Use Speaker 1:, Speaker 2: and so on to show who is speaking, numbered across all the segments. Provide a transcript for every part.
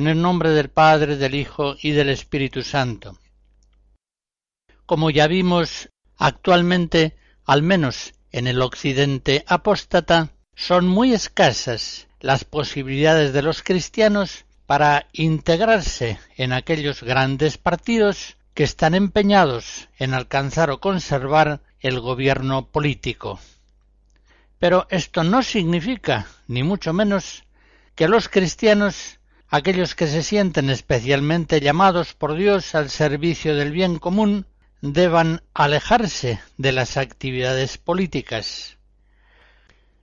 Speaker 1: En el nombre del Padre, del Hijo y del Espíritu Santo. Como ya vimos, actualmente, al menos en el occidente apóstata, son muy escasas las posibilidades de los cristianos para integrarse en aquellos grandes partidos que están empeñados en alcanzar o conservar el gobierno político. Pero esto no significa, ni mucho menos, que los cristianos aquellos que se sienten especialmente llamados por Dios al servicio del bien común deban alejarse de las actividades políticas.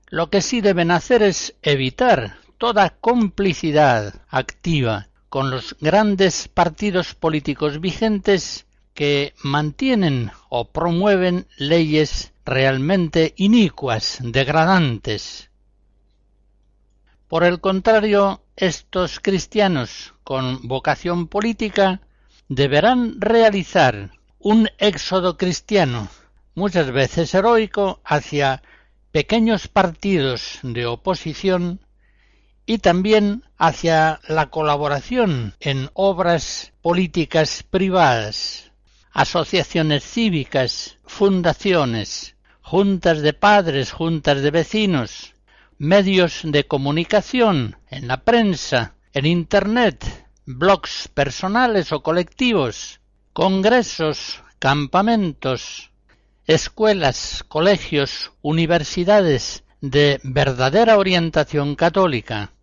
Speaker 1: Lo que sí deben hacer es evitar toda complicidad activa con los grandes partidos políticos vigentes que mantienen o promueven leyes realmente inicuas, degradantes. Por el contrario, estos cristianos con vocación política deberán realizar un éxodo cristiano, muchas veces heroico, hacia pequeños partidos de oposición y también hacia la colaboración en obras políticas privadas, asociaciones cívicas, fundaciones, juntas de padres, juntas de vecinos, medios de comunicación, en la prensa, en Internet, blogs personales o colectivos, congresos, campamentos, escuelas, colegios, universidades de verdadera orientación católica,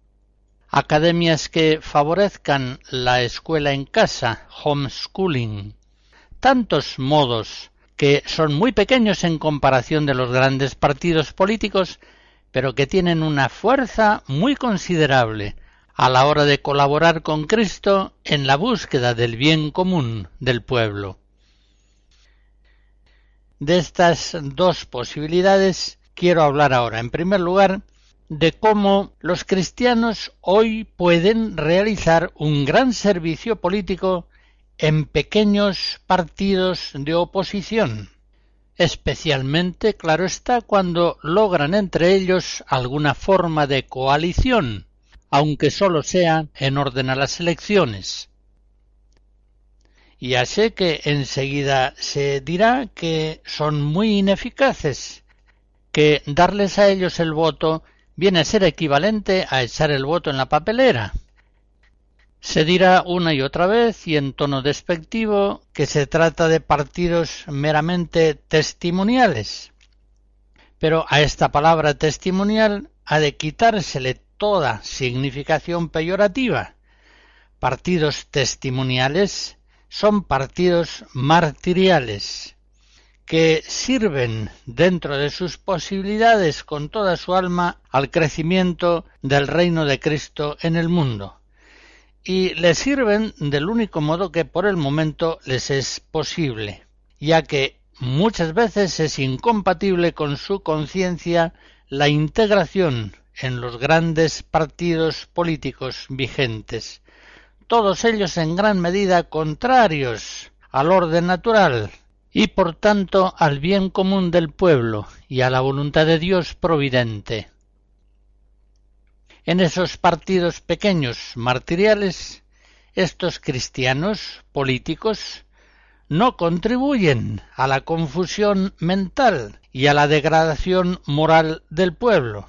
Speaker 1: academias que favorezcan la escuela en casa, homeschooling, tantos modos que son muy pequeños en comparación de los grandes partidos políticos pero que tienen una fuerza muy considerable a la hora de colaborar con Cristo en la búsqueda del bien común del pueblo. De estas dos posibilidades quiero hablar ahora. En primer lugar, de cómo los cristianos hoy pueden realizar un gran servicio político en pequeños partidos de oposición especialmente, claro está, cuando logran entre ellos alguna forma de coalición, aunque sólo sea en orden a las elecciones. Ya sé que enseguida se dirá que son muy ineficaces, que darles a ellos el voto viene a ser equivalente a echar el voto en la papelera. Se dirá una y otra vez y en tono despectivo que se trata de partidos meramente testimoniales. Pero a esta palabra testimonial ha de quitársele toda significación peyorativa. Partidos testimoniales son partidos martiriales, que sirven dentro de sus posibilidades con toda su alma al crecimiento del reino de Cristo en el mundo y les sirven del único modo que por el momento les es posible, ya que muchas veces es incompatible con su conciencia la integración en los grandes partidos políticos vigentes, todos ellos en gran medida contrarios al orden natural y por tanto al bien común del pueblo y a la voluntad de Dios providente. En esos partidos pequeños martiriales, estos cristianos políticos no contribuyen a la confusión mental y a la degradación moral del pueblo.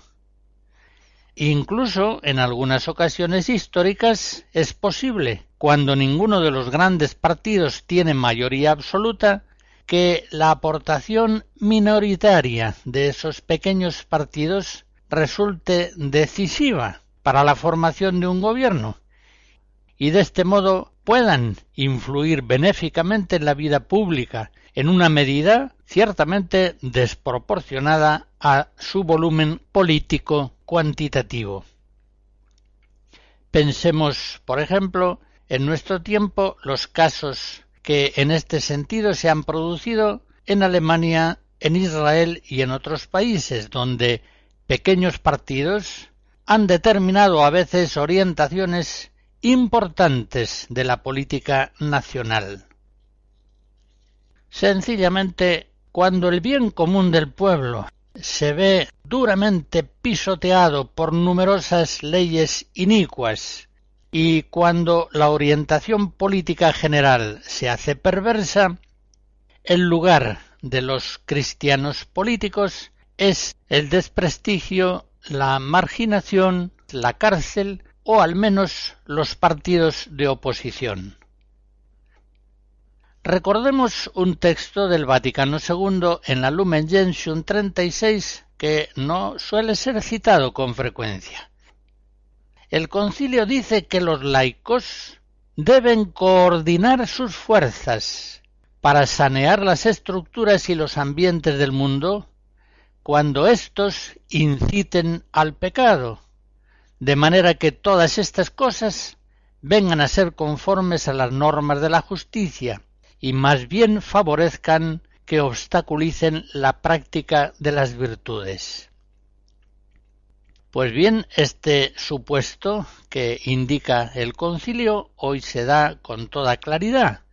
Speaker 1: incluso en algunas ocasiones históricas es posible, cuando ninguno de los grandes partidos tiene mayoría absoluta, que la aportación minoritaria de esos pequeños partidos resulte decisiva para la formación de un gobierno y de este modo puedan influir benéficamente en la vida pública en una medida ciertamente desproporcionada a su volumen político cuantitativo. Pensemos, por ejemplo, en nuestro tiempo los casos que en este sentido se han producido en Alemania, en Israel y en otros países donde pequeños partidos han determinado a veces orientaciones importantes de la política nacional. Sencillamente, cuando el bien común del pueblo se ve duramente pisoteado por numerosas leyes inicuas y cuando la orientación política general se hace perversa, el lugar de los cristianos políticos es el desprestigio, la marginación, la cárcel o al menos los partidos de oposición. Recordemos un texto del Vaticano II en la Lumen Gentium 36 que no suele ser citado con frecuencia. El concilio dice que los laicos deben coordinar sus fuerzas para sanear las estructuras y los ambientes del mundo cuando éstos inciten al pecado, de manera que todas estas cosas vengan a ser conformes a las normas de la justicia y más bien favorezcan que obstaculicen la práctica de las virtudes. Pues bien, este supuesto que indica el concilio hoy se da con toda claridad.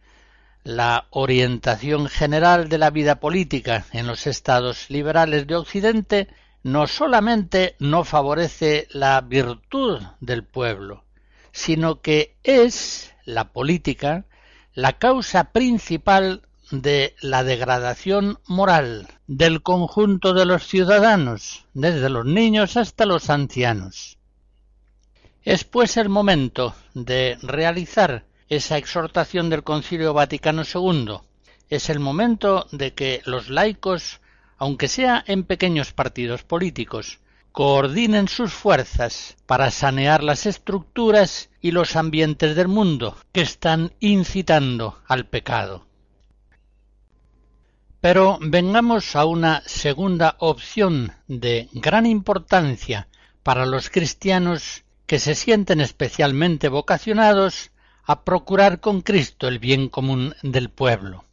Speaker 1: La orientación general de la vida política en los estados liberales de Occidente no solamente no favorece la virtud del pueblo, sino que es la política la causa principal de la degradación moral del conjunto de los ciudadanos, desde los niños hasta los ancianos. Es pues el momento de realizar esa exhortación del Concilio Vaticano II. Es el momento de que los laicos, aunque sea en pequeños partidos políticos, coordinen sus fuerzas para sanear las estructuras y los ambientes del mundo que están incitando al pecado. Pero vengamos a una segunda opción de gran importancia para los cristianos que se sienten especialmente vocacionados a procurar con Cristo el bien común del pueblo.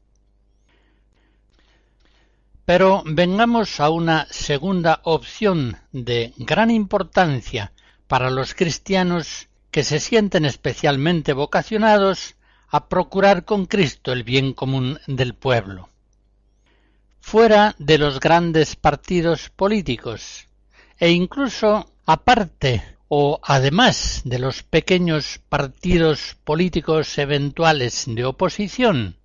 Speaker 1: Pero vengamos a una segunda opción de gran importancia para los cristianos que se sienten especialmente vocacionados a procurar con Cristo el bien común del pueblo. Fuera de los grandes partidos políticos e incluso aparte o además de los pequeños partidos políticos eventuales de oposición,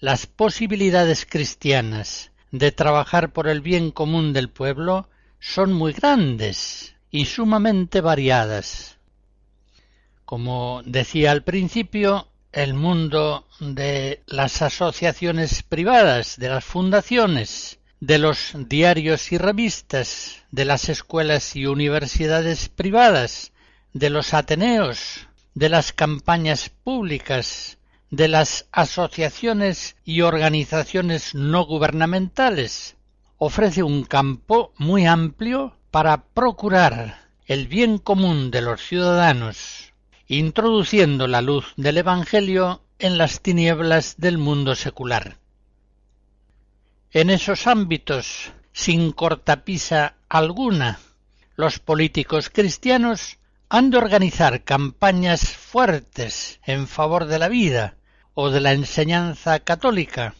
Speaker 1: las posibilidades cristianas de trabajar por el bien común del pueblo son muy grandes y sumamente variadas. Como decía al principio, el mundo de las asociaciones privadas, de las fundaciones, de los diarios y revistas, de las escuelas y universidades privadas, de los ateneos, de las campañas públicas, de las asociaciones y organizaciones no gubernamentales. Ofrece un campo muy amplio para procurar el bien común de los ciudadanos, introduciendo la luz del Evangelio en las tinieblas del mundo secular. En esos ámbitos, sin cortapisa alguna, los políticos cristianos han de organizar campañas fuertes en favor de la vida, o de la enseñanza católica,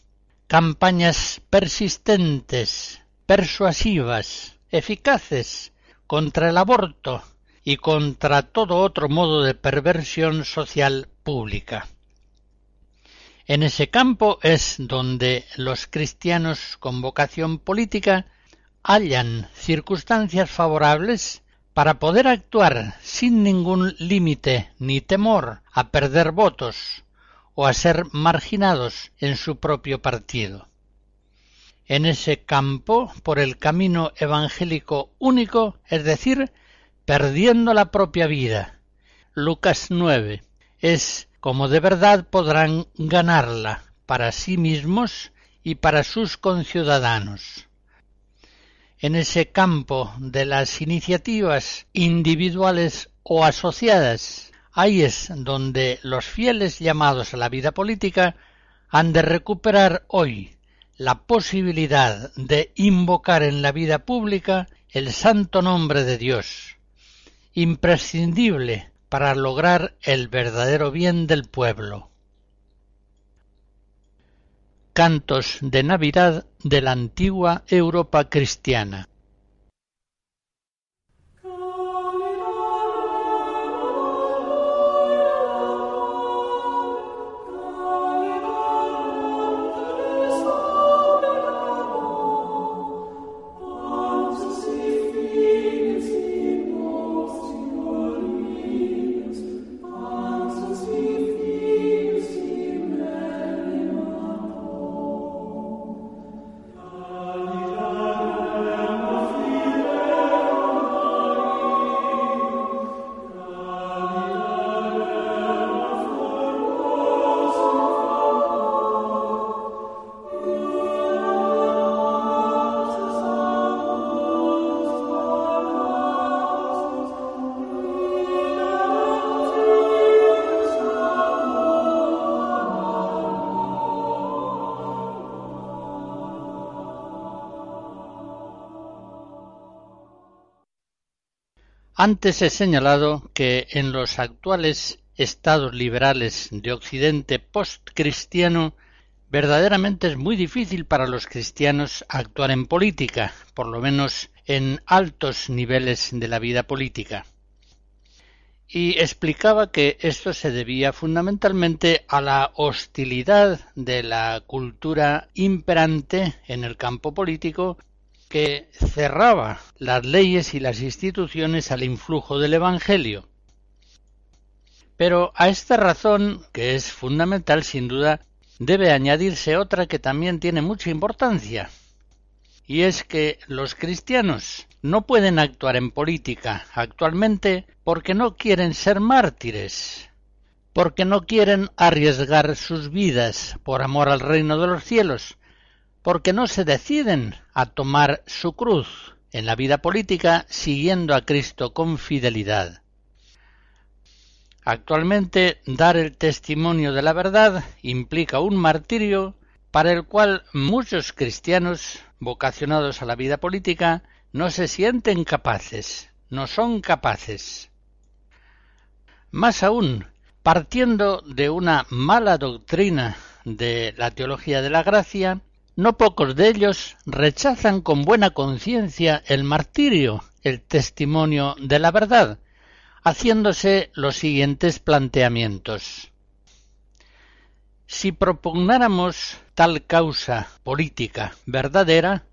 Speaker 1: campañas persistentes, persuasivas, eficaces contra el aborto y contra todo otro modo de perversión social pública. En ese campo es donde los cristianos con vocación política hallan circunstancias favorables para poder actuar sin ningún límite ni temor a perder votos o a ser marginados en su propio partido. En ese campo, por el camino evangélico único, es decir, perdiendo la propia vida. Lucas 9. Es como de verdad podrán ganarla para sí mismos y para sus conciudadanos. En ese campo de las iniciativas individuales o asociadas, ahí es donde los fieles llamados a la vida política han de recuperar hoy la posibilidad de invocar en la vida pública el santo nombre de Dios, imprescindible para lograr el verdadero bien del pueblo. Cantos de Navidad de la antigua Europa cristiana. Antes he señalado que en los actuales estados liberales de Occidente postcristiano verdaderamente es muy difícil para los cristianos actuar en política, por lo menos en altos niveles de la vida política. Y explicaba que esto se debía fundamentalmente a la hostilidad de la cultura imperante en el campo político que cerraba las leyes y las instituciones al influjo del Evangelio. Pero a esta razón, que es fundamental sin duda, debe añadirse otra que también tiene mucha importancia, y es que los cristianos no pueden actuar en política actualmente porque no quieren ser mártires, porque no quieren arriesgar sus vidas por amor al reino de los cielos, porque no se deciden a tomar su cruz en la vida política siguiendo a Cristo con fidelidad. Actualmente dar el testimonio de la verdad implica un martirio para el cual muchos cristianos vocacionados a la vida política no se sienten capaces, no son capaces. Más aún, partiendo de una mala doctrina de la teología de la gracia, no pocos de ellos rechazan con buena conciencia el martirio, el testimonio de la verdad, haciéndose los siguientes planteamientos. Si propugnáramos tal causa política verdadera,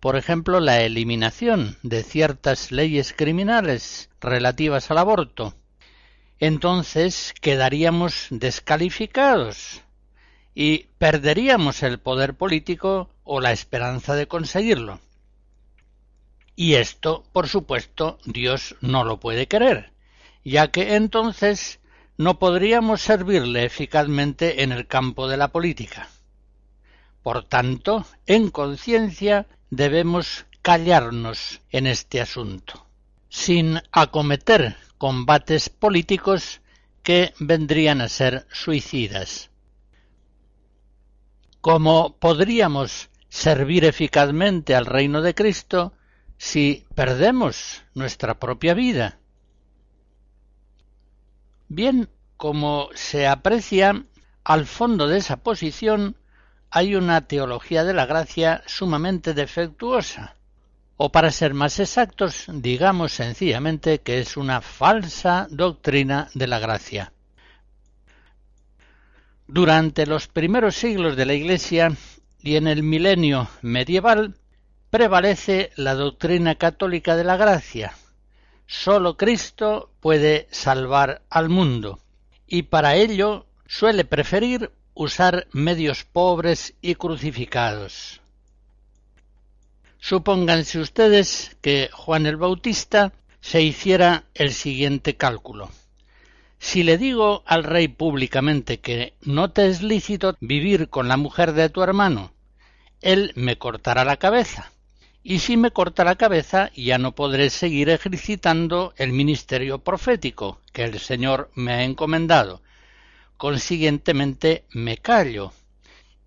Speaker 1: por ejemplo, la eliminación de ciertas leyes criminales relativas al aborto, entonces quedaríamos descalificados y perderíamos el poder político o la esperanza de conseguirlo. Y esto, por supuesto, Dios no lo puede querer, ya que entonces no podríamos servirle eficazmente en el campo de la política. Por tanto, en conciencia debemos callarnos en este asunto, sin acometer combates políticos que vendrían a ser suicidas. ¿Cómo podríamos servir eficazmente al reino de Cristo si perdemos nuestra propia vida? Bien, como se aprecia, al fondo de esa posición hay una teología de la gracia sumamente defectuosa, o para ser más exactos, digamos sencillamente que es una falsa doctrina de la gracia. Durante los primeros siglos de la Iglesia y en el milenio medieval prevalece la doctrina católica de la gracia, sólo Cristo puede salvar al mundo, y para ello suele preferir usar medios pobres y crucificados. Supónganse ustedes que Juan el Bautista se hiciera el siguiente cálculo. Si le digo al rey públicamente que no te es lícito vivir con la mujer de tu hermano, él me cortará la cabeza. Y si me corta la cabeza, ya no podré seguir ejercitando el ministerio profético que el Señor me ha encomendado. Consiguientemente me callo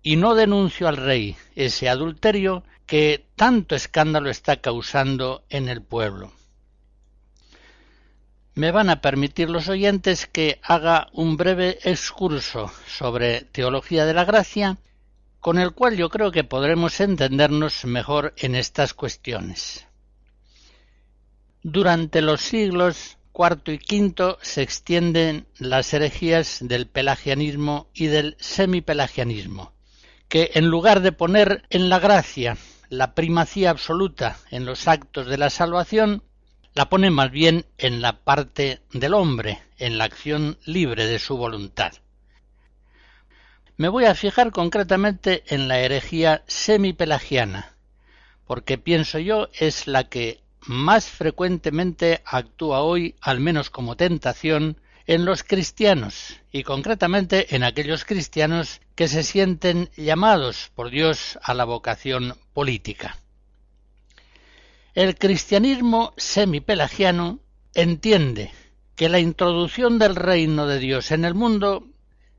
Speaker 1: y no denuncio al rey ese adulterio que tanto escándalo está causando en el pueblo. Me van a permitir los oyentes que haga un breve excurso sobre teología de la gracia, con el cual yo creo que podremos entendernos mejor en estas cuestiones. Durante los siglos IV y V se extienden las herejías del pelagianismo y del semipelagianismo, que en lugar de poner en la gracia la primacía absoluta en los actos de la salvación, la pone más bien en la parte del hombre, en la acción libre de su voluntad. Me voy a fijar concretamente en la herejía semipelagiana, porque pienso yo es la que más frecuentemente actúa hoy, al menos como tentación, en los cristianos, y concretamente en aquellos cristianos que se sienten llamados por Dios a la vocación política. El cristianismo semipelagiano entiende que la introducción del reino de Dios en el mundo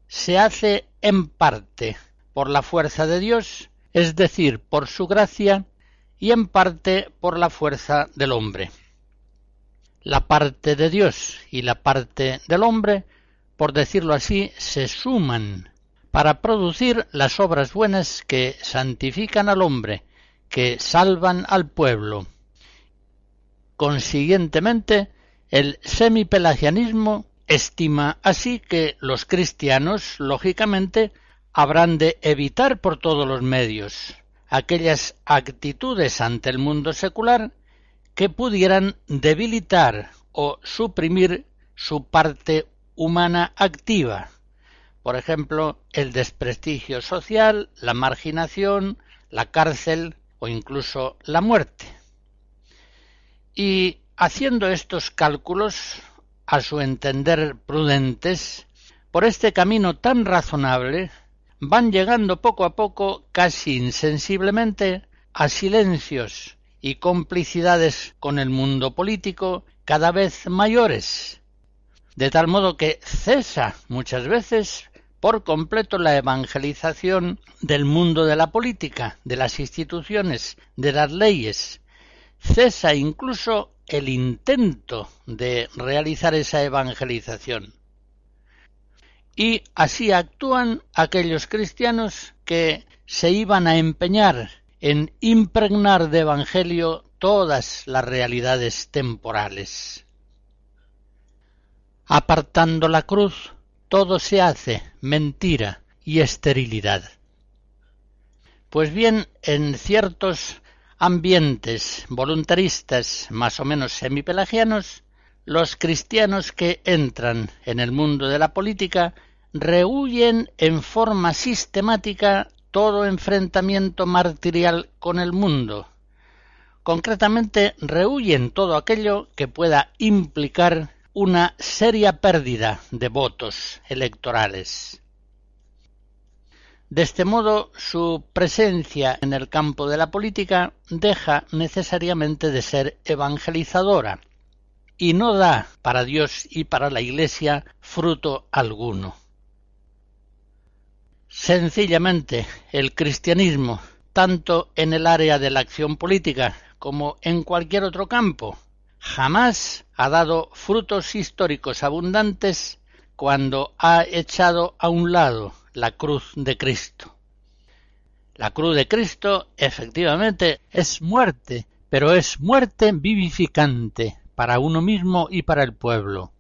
Speaker 1: se hace en parte por la fuerza de Dios, es decir, por su gracia, y en parte por la fuerza del hombre. La parte de Dios y la parte del hombre, por decirlo así, se suman para producir las obras buenas que santifican al hombre, que salvan al pueblo. Consiguientemente, el semipelagianismo estima así que los cristianos, lógicamente, habrán de evitar por todos los medios aquellas actitudes ante el mundo secular que pudieran debilitar o suprimir su parte humana activa, por ejemplo, el desprestigio social, la marginación, la cárcel o incluso la muerte. Y haciendo estos cálculos, a su entender prudentes, por este camino tan razonable, van llegando poco a poco, casi insensiblemente, a silencios y complicidades con el mundo político cada vez mayores, de tal modo que cesa muchas veces por completo la evangelización del mundo de la política, de las instituciones, de las leyes. Cesa incluso el intento de realizar esa evangelización y así actúan aquellos cristianos que se iban a empeñar en impregnar de Evangelio todas las realidades temporales. Apartando la cruz, todo se hace mentira y esterilidad. Pues bien, en ciertos ambientes voluntaristas más o menos semipelagianos, los cristianos que entran en el mundo de la política rehuyen en forma sistemática todo enfrentamiento martirial con el mundo. Concretamente, rehuyen todo aquello que pueda implicar una seria pérdida de votos electorales. De este modo, su presencia en el campo de la política deja necesariamente de ser evangelizadora y no da para Dios y para la Iglesia fruto alguno. Sencillamente, el cristianismo, tanto en el área de la acción política como en cualquier otro campo, jamás ha dado frutos históricos abundantes cuando ha echado a un lado la cruz de Cristo. La cruz de Cristo efectivamente es muerte, pero es muerte vivificante para uno mismo y para el pueblo.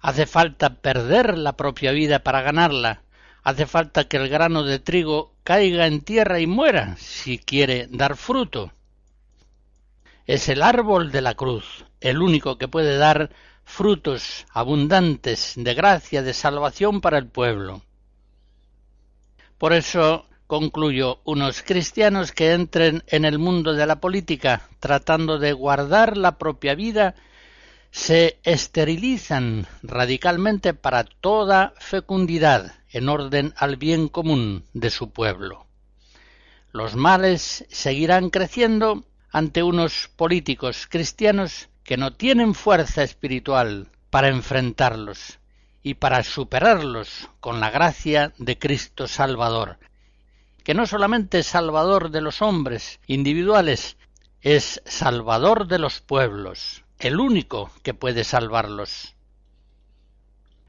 Speaker 1: Hace falta perder la propia vida para ganarla, Hace falta que el grano de trigo caiga en tierra y muera si quiere dar fruto. es el árbol de la cruz, el único que puede dar frutos abundantes de gracia, de salvación para el pueblo. Por eso concluyo, unos cristianos que entren en el mundo de la política tratando de guardar la propia vida se esterilizan radicalmente para toda fecundidad en orden al bien común de su pueblo. Los males seguirán creciendo ante unos políticos cristianos que no tienen fuerza espiritual para enfrentarlos y para superarlos con la gracia de Cristo Salvador, que no solamente es Salvador de los hombres individuales, es Salvador de los pueblos, el único que puede salvarlos.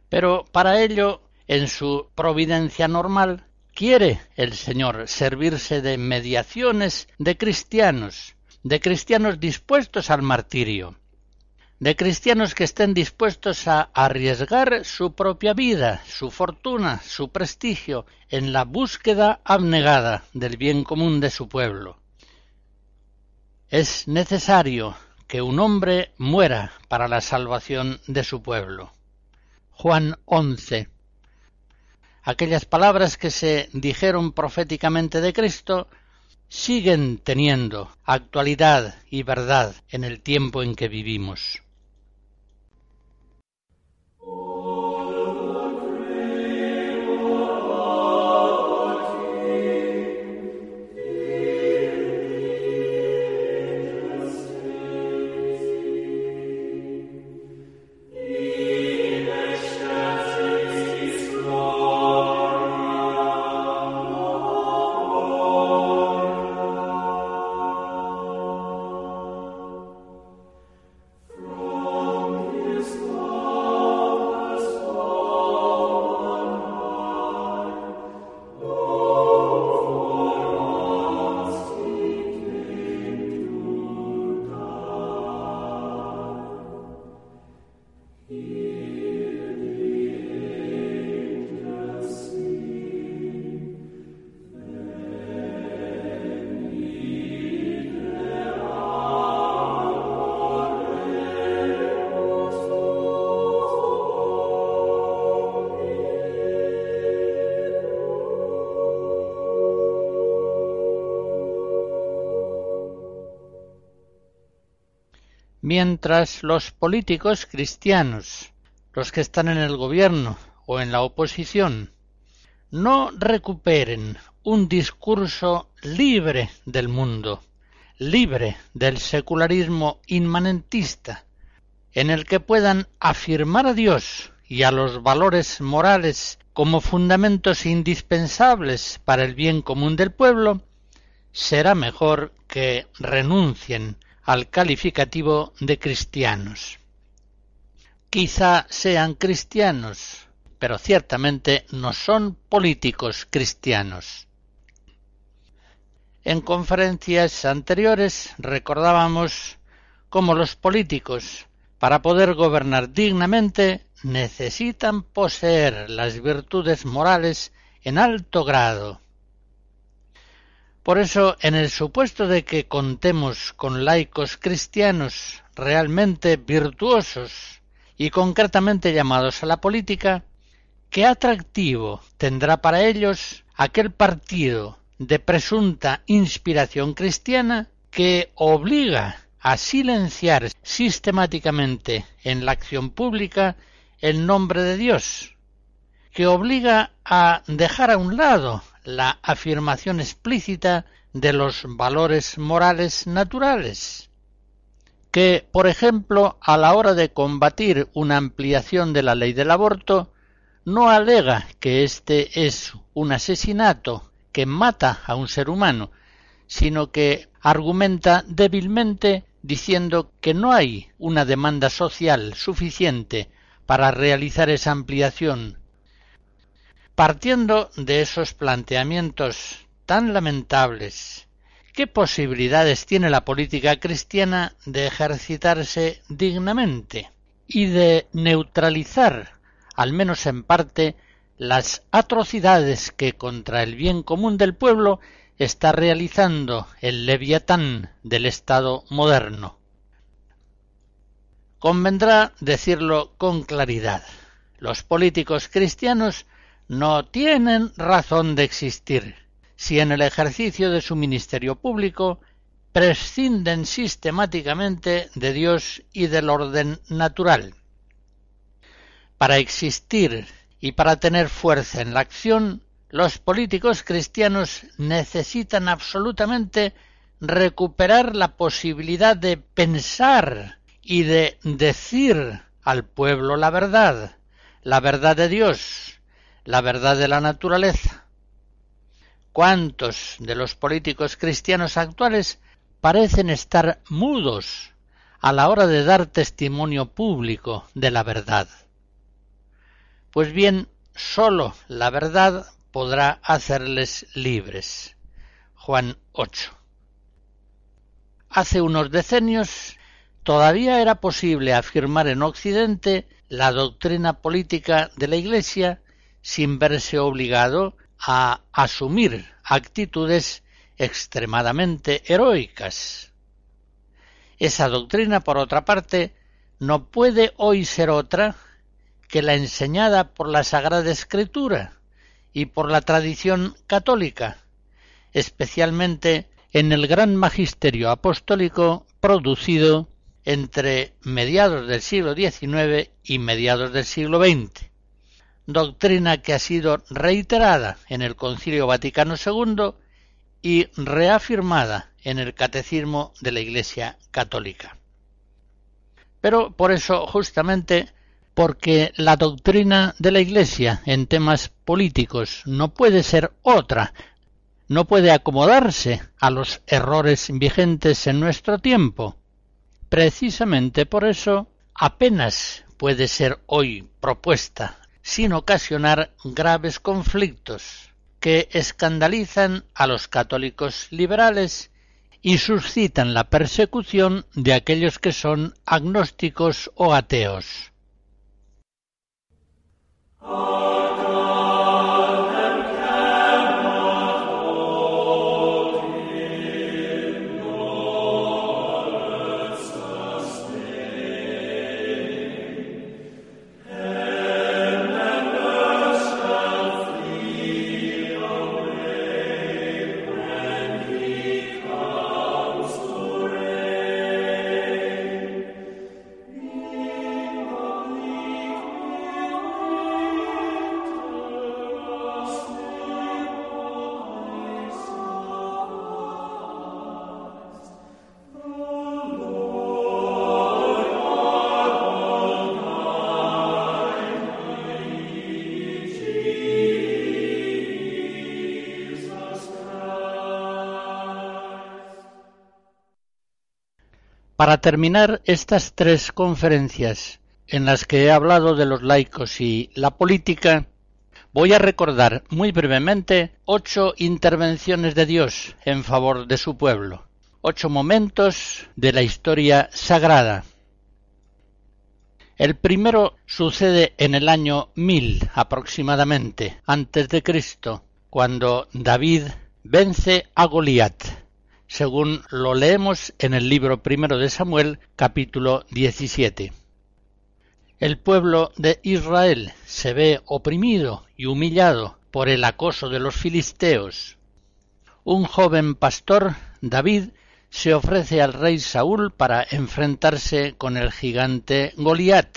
Speaker 1: Pero para ello, en su providencia normal, quiere el Señor servirse de mediaciones de cristianos, de cristianos dispuestos al martirio, de cristianos que estén dispuestos a arriesgar su propia vida, su fortuna, su prestigio, en la búsqueda abnegada del bien común de su pueblo. Es necesario que un hombre muera para la salvación de su pueblo. Juan 11. Aquellas palabras que se dijeron proféticamente de Cristo siguen teniendo actualidad y verdad en el tiempo en que vivimos. Oh. Mientras los políticos cristianos, los que están en el gobierno o en la oposición, no recuperen un discurso libre del mundo, libre del secularismo inmanentista, en el que puedan afirmar a Dios y a los valores morales como fundamentos indispensables para el bien común del pueblo, será mejor que renuncien al calificativo de cristianos. Quizá sean cristianos, pero ciertamente no son políticos cristianos. En conferencias anteriores recordábamos cómo los políticos, para poder gobernar dignamente, necesitan poseer las virtudes morales en alto grado, por eso, en el supuesto de que contemos con laicos cristianos realmente virtuosos y concretamente llamados a la política, ¿qué atractivo tendrá para ellos aquel partido de presunta inspiración cristiana que obliga a silenciar sistemáticamente en la acción pública el nombre de Dios, que obliga a dejar a un lado la afirmación explícita de los valores morales naturales, que, por ejemplo, a la hora de combatir una ampliación de la ley del aborto, no alega que éste es un asesinato que mata a un ser humano, sino que argumenta débilmente diciendo que no hay una demanda social suficiente para realizar esa ampliación Partiendo de esos planteamientos tan lamentables, ¿qué posibilidades tiene la política cristiana de ejercitarse dignamente y de neutralizar, al menos en parte, las atrocidades que contra el bien común del pueblo está realizando el leviatán del Estado moderno. Convendrá decirlo con claridad. Los políticos cristianos no tienen razón de existir si en el ejercicio de su ministerio público prescinden sistemáticamente de Dios y del orden natural. Para existir y para tener fuerza en la acción, los políticos cristianos necesitan absolutamente recuperar la posibilidad de pensar y de decir al pueblo la verdad, la verdad de Dios, la verdad de la naturaleza. ¿Cuántos de los políticos cristianos actuales parecen estar mudos a la hora de dar testimonio público de la verdad? Pues bien, sólo la verdad podrá hacerles libres. Juan 8. Hace unos decenios todavía era posible afirmar en Occidente la doctrina política de la Iglesia sin verse obligado a asumir actitudes extremadamente heroicas. Esa doctrina, por otra parte, no puede hoy ser otra que la enseñada por la Sagrada Escritura y por la tradición católica, especialmente en el gran magisterio apostólico producido entre mediados del siglo XIX y mediados del siglo XX, doctrina que ha sido reiterada en el Concilio Vaticano II y reafirmada en el Catecismo de la Iglesia Católica. Pero por eso justamente porque la doctrina de la Iglesia en temas políticos no puede ser otra, no puede acomodarse a los errores vigentes en nuestro tiempo. Precisamente por eso apenas puede ser hoy propuesta sin ocasionar graves conflictos que escandalizan a los católicos liberales y suscitan la persecución de aquellos que son agnósticos o ateos. Para terminar estas tres conferencias en las que he hablado de los laicos y la política, voy a recordar muy brevemente ocho intervenciones de Dios en favor de su pueblo, ocho momentos de la historia sagrada. El primero sucede en el año mil aproximadamente antes de Cristo, cuando David vence a Goliat según lo leemos en el libro primero de Samuel, capítulo 17. El pueblo de Israel se ve oprimido y humillado por el acoso de los filisteos. Un joven pastor, David, se ofrece al rey Saúl para enfrentarse con el gigante Goliat.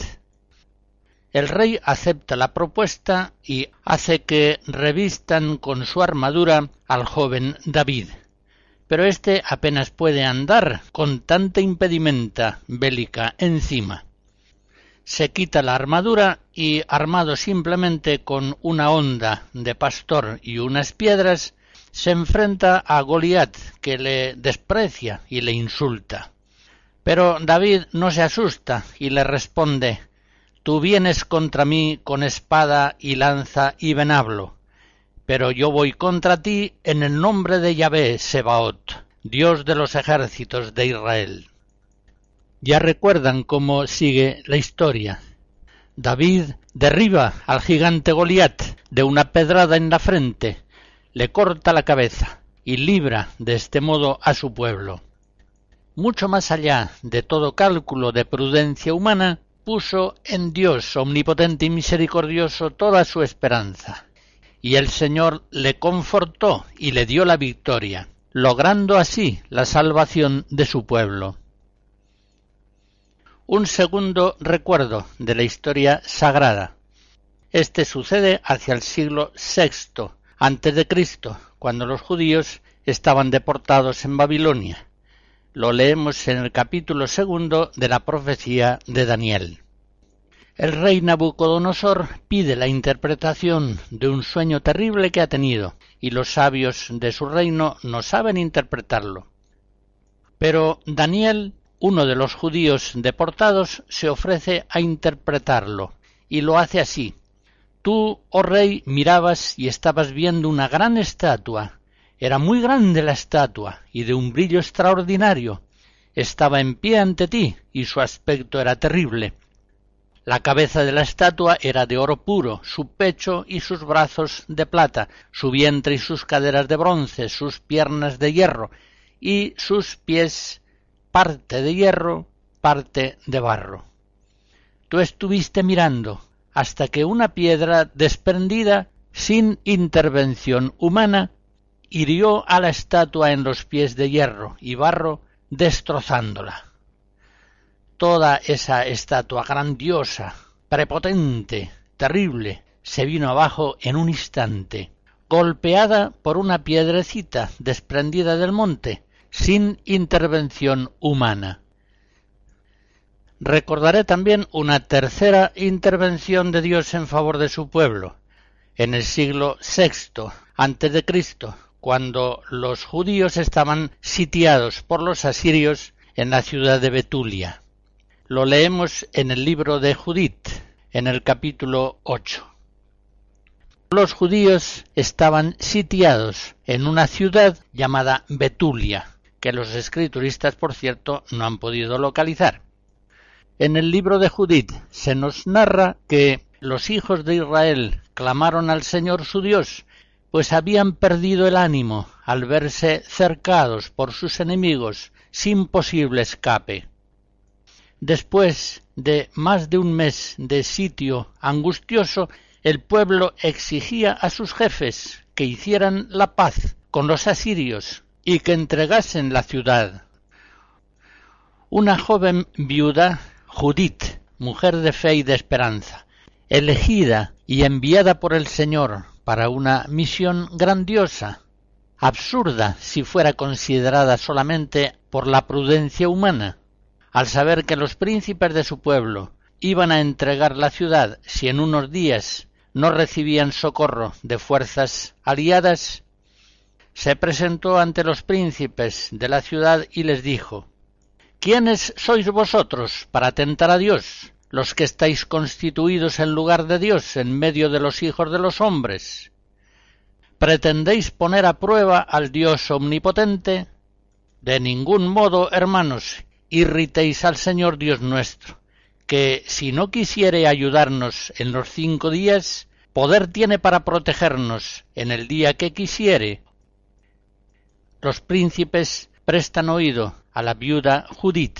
Speaker 1: El rey acepta la propuesta y hace que revistan con su armadura al joven David pero éste apenas puede andar con tanta impedimenta bélica encima. Se quita la armadura y, armado simplemente con una honda de pastor y unas piedras, se enfrenta a Goliat, que le desprecia y le insulta. Pero David no se asusta y le responde Tú vienes contra mí con espada y lanza y venablo, pero yo voy contra ti en el nombre de Yahvé Sebaot, Dios de los ejércitos de Israel. Ya recuerdan cómo sigue la historia. David derriba al gigante Goliat de una pedrada en la frente, le corta la cabeza, y libra de este modo a su pueblo. Mucho más allá de todo cálculo de prudencia humana, puso en Dios omnipotente y misericordioso toda su esperanza. Y el Señor le confortó y le dio la victoria, logrando así la salvación de su pueblo. Un segundo recuerdo de la historia sagrada. Este sucede hacia el siglo VI antes de Cristo, cuando los judíos estaban deportados en Babilonia. Lo leemos en el capítulo segundo de la profecía de Daniel. El rey Nabucodonosor pide la interpretación de un sueño terrible que ha tenido, y los sabios de su reino no saben interpretarlo. Pero Daniel, uno de los judíos deportados, se ofrece a interpretarlo, y lo hace así. Tú, oh rey, mirabas y estabas viendo una gran estatua. Era muy grande la estatua, y de un brillo extraordinario. Estaba en pie ante ti, y su aspecto era terrible la cabeza de la estatua era de oro puro, su pecho y sus brazos de plata, su vientre y sus caderas de bronce, sus piernas de hierro, y sus pies parte de hierro, parte de barro. Tú estuviste mirando hasta que una piedra desprendida sin intervención humana hirió a la estatua en los pies de hierro y barro, destrozándola toda esa estatua grandiosa, prepotente, terrible, se vino abajo en un instante, golpeada por una piedrecita desprendida del monte, sin intervención humana. Recordaré también una tercera intervención de Dios en favor de su pueblo, en el siglo VI antes de Cristo, cuando los judíos estaban sitiados por los asirios en la ciudad de Betulia. Lo leemos en el libro de Judith, en el capítulo 8. Los judíos estaban sitiados en una ciudad llamada Betulia, que los escrituristas, por cierto, no han podido localizar. En el libro de Judith se nos narra que los hijos de Israel clamaron al Señor su Dios, pues habían perdido el ánimo al verse cercados por sus enemigos sin posible escape. Después de más de un mes de sitio angustioso, el pueblo exigía a sus jefes que hicieran la paz con los asirios y que entregasen la ciudad. Una joven viuda, Judith, mujer de fe y de esperanza, elegida y enviada por el Señor para una misión grandiosa, absurda si fuera considerada solamente por la prudencia humana, al saber que los príncipes de su pueblo iban a entregar la ciudad si en unos días no recibían socorro de fuerzas aliadas, se presentó ante los príncipes de la ciudad y les dijo ¿Quiénes sois vosotros para tentar a Dios, los que estáis constituidos en lugar de Dios en medio de los hijos de los hombres? ¿Pretendéis poner a prueba al Dios omnipotente? De ningún modo, hermanos, irritéis al Señor Dios nuestro, que si no quisiere ayudarnos en los cinco días, poder tiene para protegernos en el día que quisiere. Los príncipes prestan oído a la viuda Judith,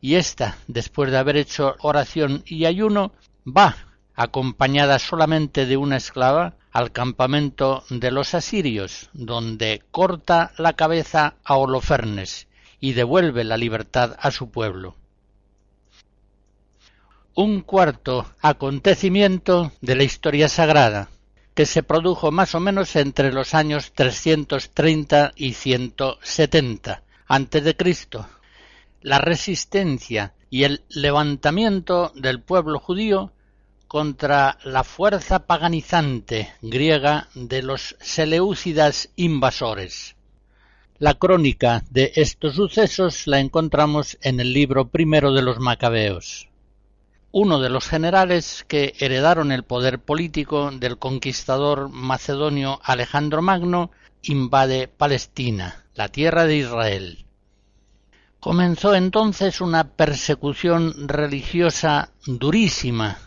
Speaker 1: y ésta, después de haber hecho oración y ayuno, va, acompañada solamente de una esclava, al campamento de los asirios, donde corta la cabeza a Holofernes y devuelve la libertad a su pueblo. Un cuarto acontecimiento de la historia sagrada, que se produjo más o menos entre los años 330 y 170 antes de Cristo. La resistencia y el levantamiento del pueblo judío contra la fuerza paganizante griega de los seleúcidas invasores. La crónica de estos sucesos la encontramos en el libro primero de los Macabeos. Uno de los generales que heredaron el poder político del conquistador macedonio Alejandro Magno invade Palestina, la tierra de Israel. Comenzó entonces una persecución religiosa durísima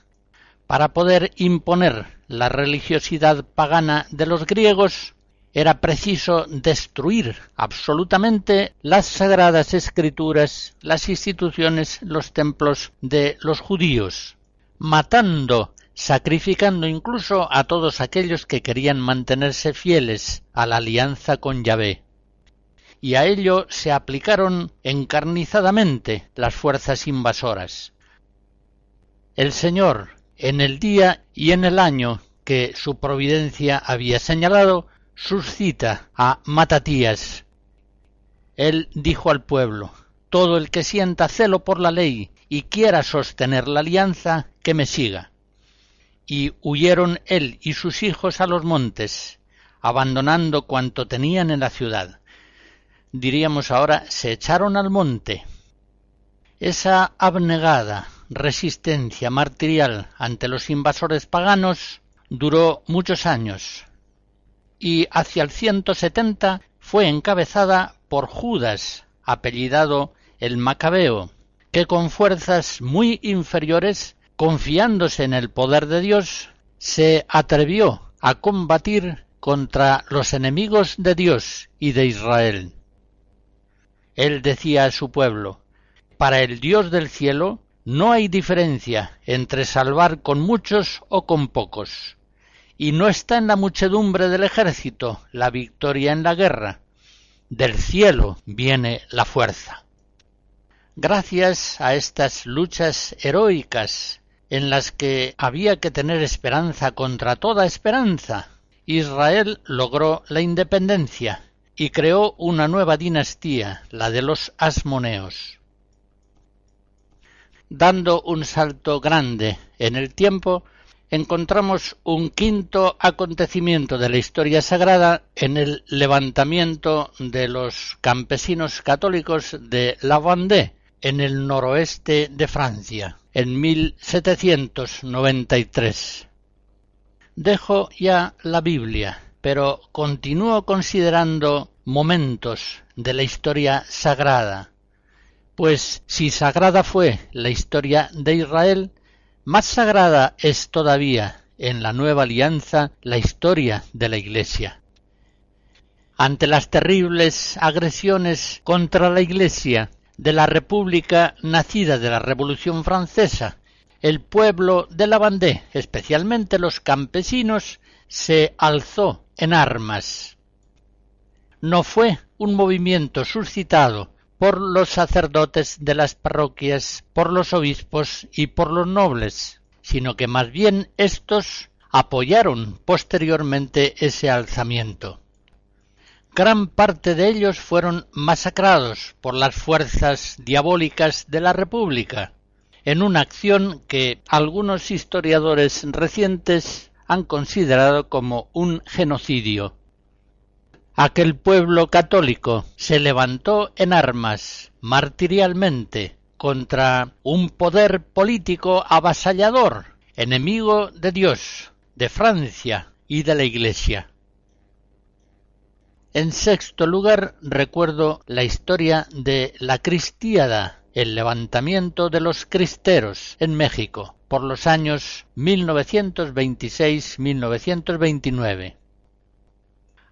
Speaker 1: para poder imponer la religiosidad pagana de los griegos era preciso destruir absolutamente las sagradas escrituras, las instituciones, los templos de los judíos, matando, sacrificando incluso a todos aquellos que querían mantenerse fieles a la alianza con Yahvé. Y a ello se aplicaron encarnizadamente las fuerzas invasoras. El Señor, en el día y en el año que su providencia había señalado, suscita a Matatías. Él dijo al pueblo, todo el que sienta celo por la ley y quiera sostener la alianza, que me siga. Y huyeron él y sus hijos a los montes, abandonando cuanto tenían en la ciudad. Diríamos ahora, se echaron al monte. Esa abnegada resistencia martirial ante los invasores paganos duró muchos años, y hacia el 170 fue encabezada por Judas, apellidado el Macabeo, que con fuerzas muy inferiores, confiándose en el poder de Dios, se atrevió a combatir contra los enemigos de Dios y de Israel. Él decía a su pueblo, para el Dios del cielo no hay diferencia entre salvar con muchos o con pocos y no está en la muchedumbre del ejército la victoria en la guerra. Del cielo viene la fuerza. Gracias a estas luchas heroicas en las que había que tener esperanza contra toda esperanza, Israel logró la independencia y creó una nueva dinastía, la de los asmoneos. Dando un salto grande en el tiempo, encontramos un quinto acontecimiento de la historia sagrada en el levantamiento de los campesinos católicos de La Vendée, en el noroeste de Francia, en 1793. Dejo ya la Biblia, pero continúo considerando momentos de la historia sagrada, pues si sagrada fue la historia de Israel, más sagrada es todavía en la nueva alianza la historia de la Iglesia. Ante las terribles agresiones contra la Iglesia de la República nacida de la Revolución Francesa, el pueblo de la Vendée, especialmente los campesinos, se alzó en armas. No fue un movimiento suscitado por los sacerdotes de las parroquias, por los obispos y por los nobles, sino que más bien éstos apoyaron posteriormente ese alzamiento. Gran parte de ellos fueron masacrados por las fuerzas diabólicas de la República, en una acción que algunos historiadores recientes han considerado como un genocidio aquel pueblo católico se levantó en armas martirialmente contra un poder político avasallador, enemigo de Dios, de Francia y de la Iglesia. En sexto lugar, recuerdo la historia de la Cristiada, el levantamiento de los cristeros en México, por los años 1926-1929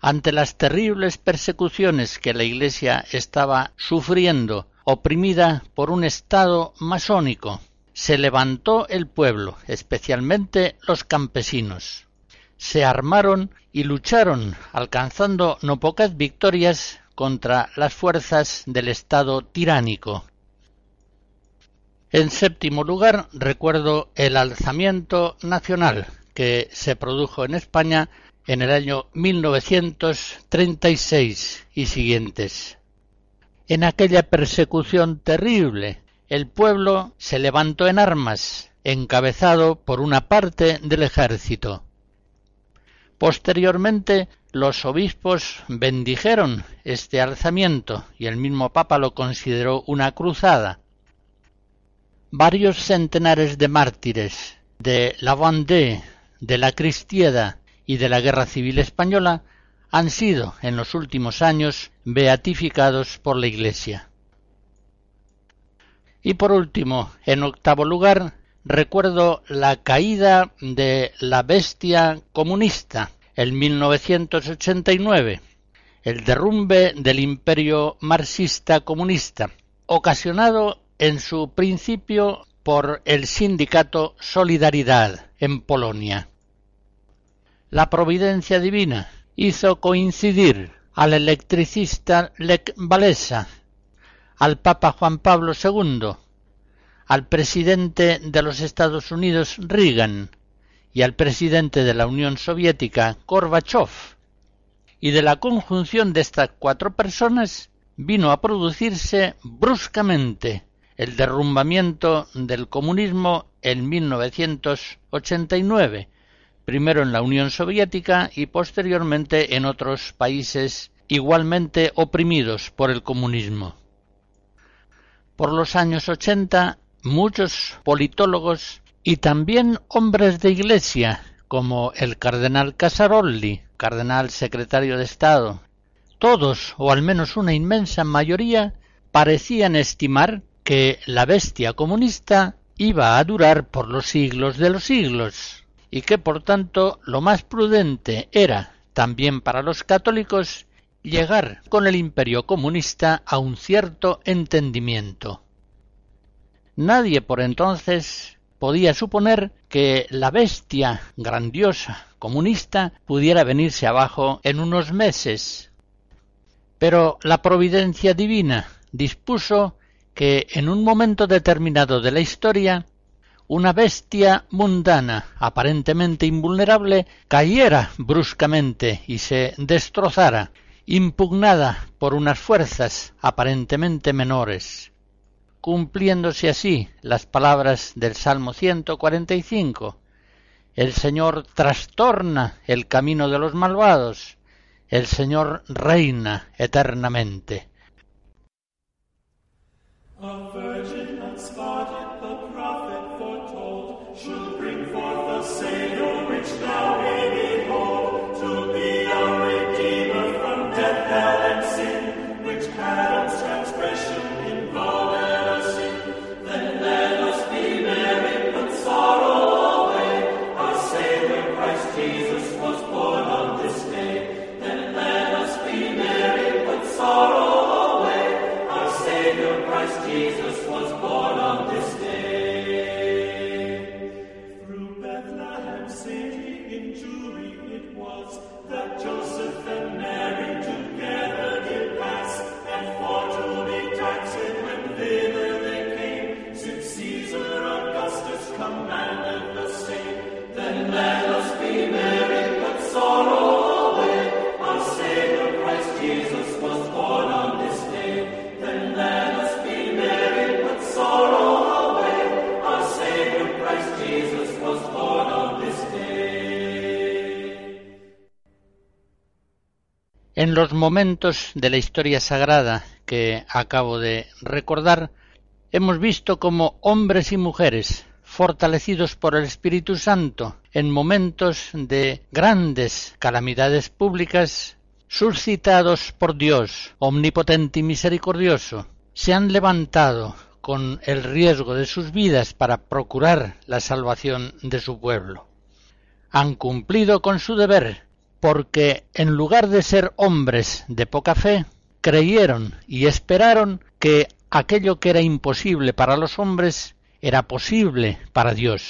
Speaker 1: ante las terribles persecuciones que la Iglesia estaba sufriendo, oprimida por un Estado masónico, se levantó el pueblo, especialmente los campesinos. Se armaron y lucharon, alcanzando no pocas victorias contra las fuerzas del Estado tiránico. En séptimo lugar, recuerdo el alzamiento nacional que se produjo en España en el año 1936 y siguientes. En aquella persecución terrible, el pueblo se levantó en armas, encabezado por una parte del ejército. Posteriormente, los obispos bendijeron este alzamiento y el mismo Papa lo consideró una cruzada. Varios centenares de mártires de la Vendée, de la Cristiada y de la Guerra Civil Española han sido en los últimos años beatificados por la Iglesia. Y por último, en octavo lugar, recuerdo la caída de la bestia comunista En 1989, el derrumbe del imperio marxista comunista, ocasionado en su principio por el sindicato Solidaridad en Polonia. La providencia divina hizo coincidir al electricista Lech Walesa, al Papa Juan Pablo II, al presidente de los Estados Unidos Reagan y al presidente de la Unión Soviética Gorbachev. Y de la conjunción de estas cuatro personas vino a producirse bruscamente el derrumbamiento del comunismo en 1989, primero en la Unión Soviética y posteriormente en otros países igualmente oprimidos por el comunismo. Por los años 80, muchos politólogos y también hombres de iglesia, como el cardenal Casarolli, cardenal secretario de Estado, todos, o al menos una inmensa mayoría, parecían estimar que la bestia comunista iba a durar por los siglos de los siglos, y que por tanto lo más prudente era, también para los católicos, llegar con el imperio comunista a un cierto entendimiento. Nadie por entonces podía suponer que la bestia grandiosa comunista pudiera venirse abajo en unos meses. Pero la providencia divina dispuso que en un momento determinado de la historia una bestia mundana, aparentemente invulnerable, cayera bruscamente y se destrozara, impugnada por unas fuerzas aparentemente menores, cumpliéndose así las palabras del Salmo 145. El Señor trastorna el camino de los malvados, el Señor reina eternamente.
Speaker 2: Christ Jesus was born on this day.
Speaker 1: En los momentos de la historia sagrada que acabo de recordar, hemos visto cómo hombres y mujeres, fortalecidos por el Espíritu Santo en momentos de grandes calamidades públicas, suscitados por Dios, omnipotente y misericordioso, se han levantado con el riesgo de sus vidas para procurar la salvación de su pueblo. Han cumplido con su deber porque en lugar de ser hombres de poca fe, creyeron y esperaron que aquello que era imposible para los hombres era posible para Dios.